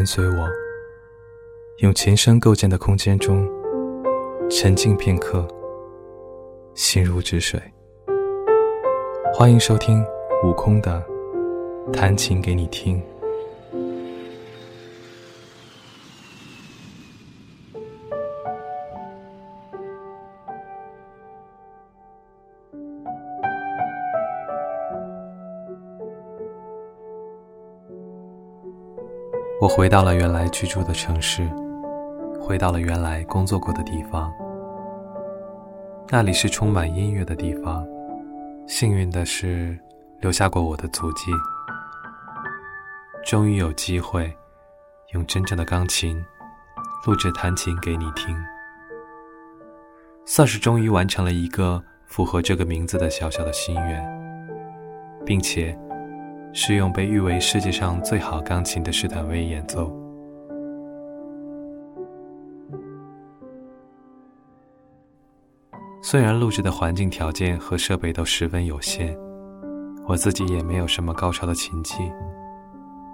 跟随我，用琴声构建的空间中沉静片刻，心如止水。欢迎收听悟空的弹琴给你听。我回到了原来居住的城市，回到了原来工作过的地方。那里是充满音乐的地方，幸运的是留下过我的足迹。终于有机会用真正的钢琴录制弹琴给你听，算是终于完成了一个符合这个名字的小小的心愿，并且。是用被誉为世界上最好钢琴的施坦威演奏。虽然录制的环境条件和设备都十分有限，我自己也没有什么高超的琴技，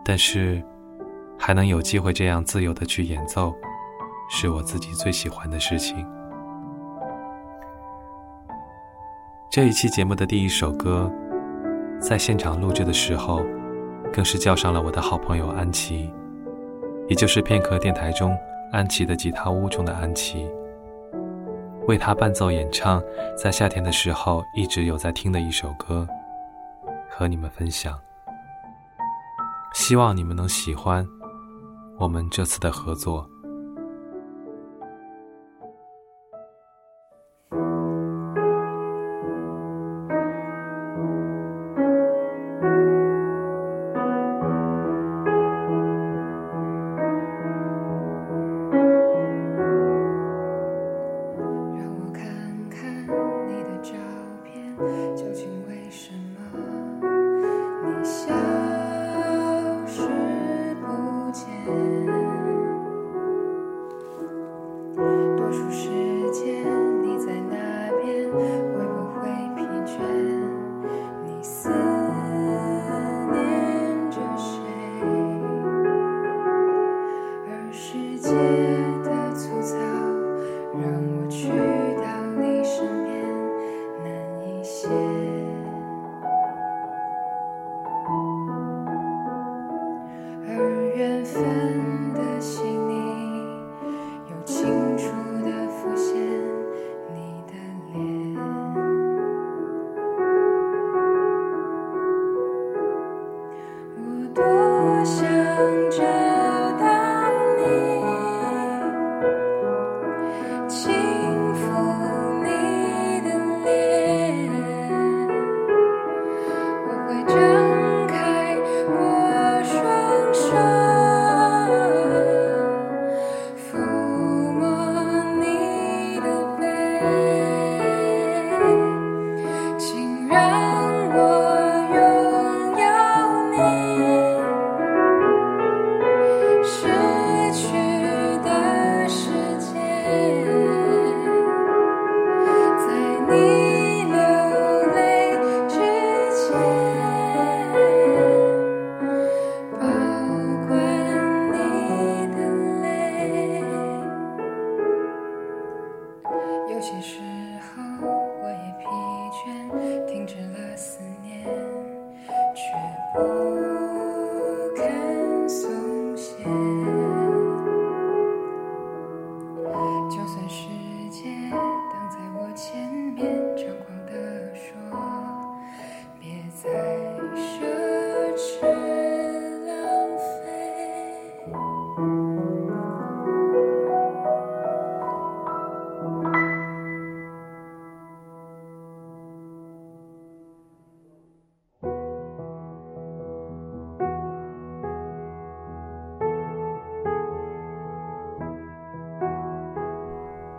但是还能有机会这样自由的去演奏，是我自己最喜欢的事情。这一期节目的第一首歌。在现场录制的时候，更是叫上了我的好朋友安琪，也就是片刻电台中安琪的吉他屋中的安琪，为他伴奏演唱，在夏天的时候一直有在听的一首歌，和你们分享。希望你们能喜欢我们这次的合作。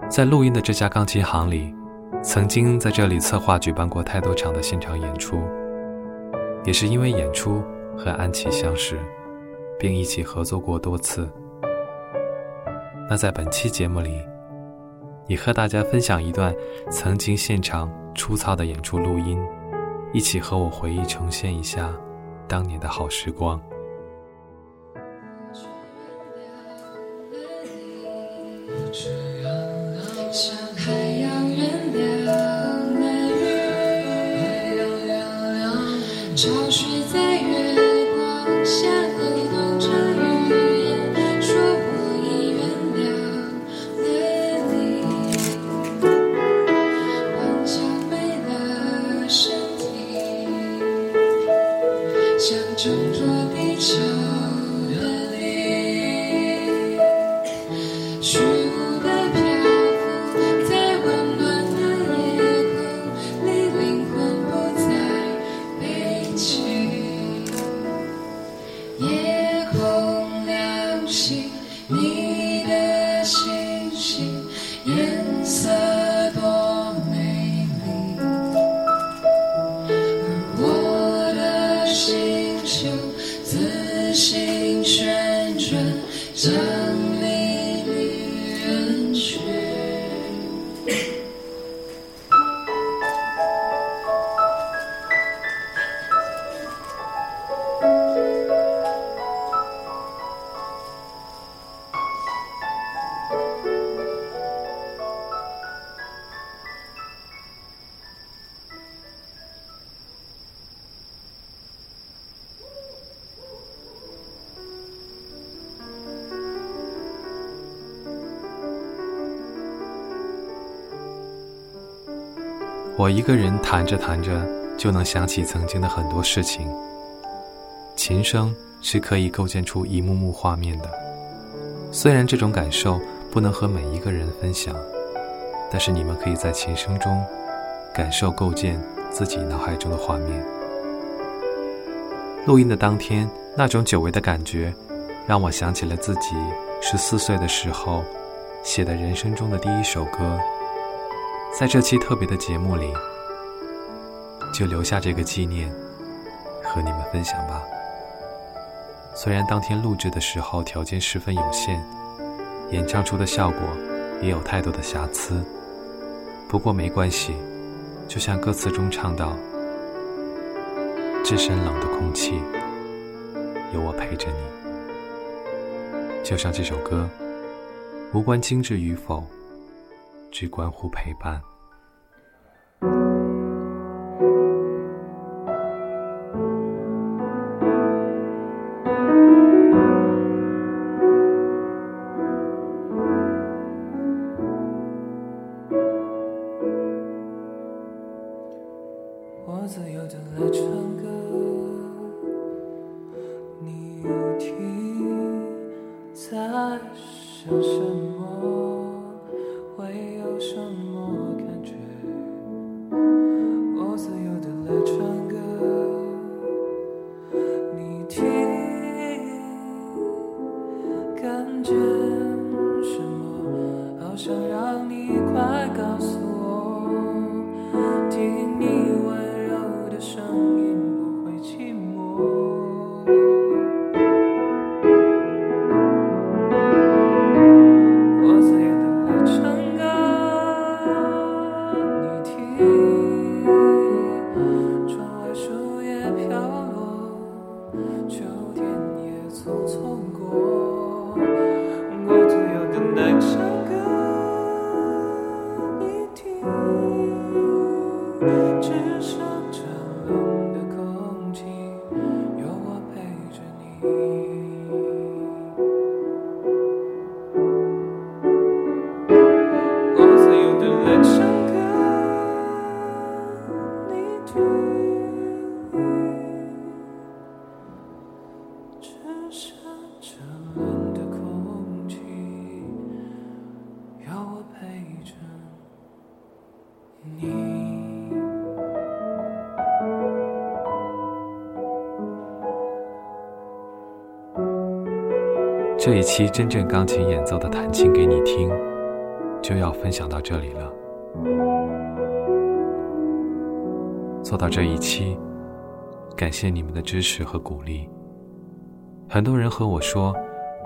在录音的这家钢琴行里，曾经在这里策划举办过太多场的现场演出，也是因为演出和安琪相识，并一起合作过多次。那在本期节目里，也和大家分享一段曾经现场粗糙的演出录音，一起和我回忆重现一下当年的好时光。high. she 我一个人弹着弹着，就能想起曾经的很多事情。琴声是可以构建出一幕幕画面的，虽然这种感受不能和每一个人分享，但是你们可以在琴声中感受构建自己脑海中的画面。录音的当天，那种久违的感觉，让我想起了自己十四岁的时候写的人生中的第一首歌。在这期特别的节目里，就留下这个纪念，和你们分享吧。虽然当天录制的时候条件十分有限，演唱出的效果也有太多的瑕疵，不过没关系。就像歌词中唱到：“置身冷的空气，有我陪着你。”就像这首歌，无关精致与否。只关乎陪伴。只剩沉默这一期真正钢琴演奏的弹琴给你听，就要分享到这里了。做到这一期，感谢你们的支持和鼓励。很多人和我说，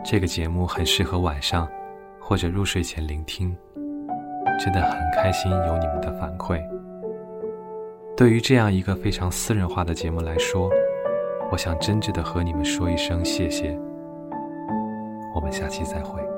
这个节目很适合晚上或者入睡前聆听，真的很开心有你们的反馈。对于这样一个非常私人化的节目来说，我想真挚的和你们说一声谢谢。我们下期再会。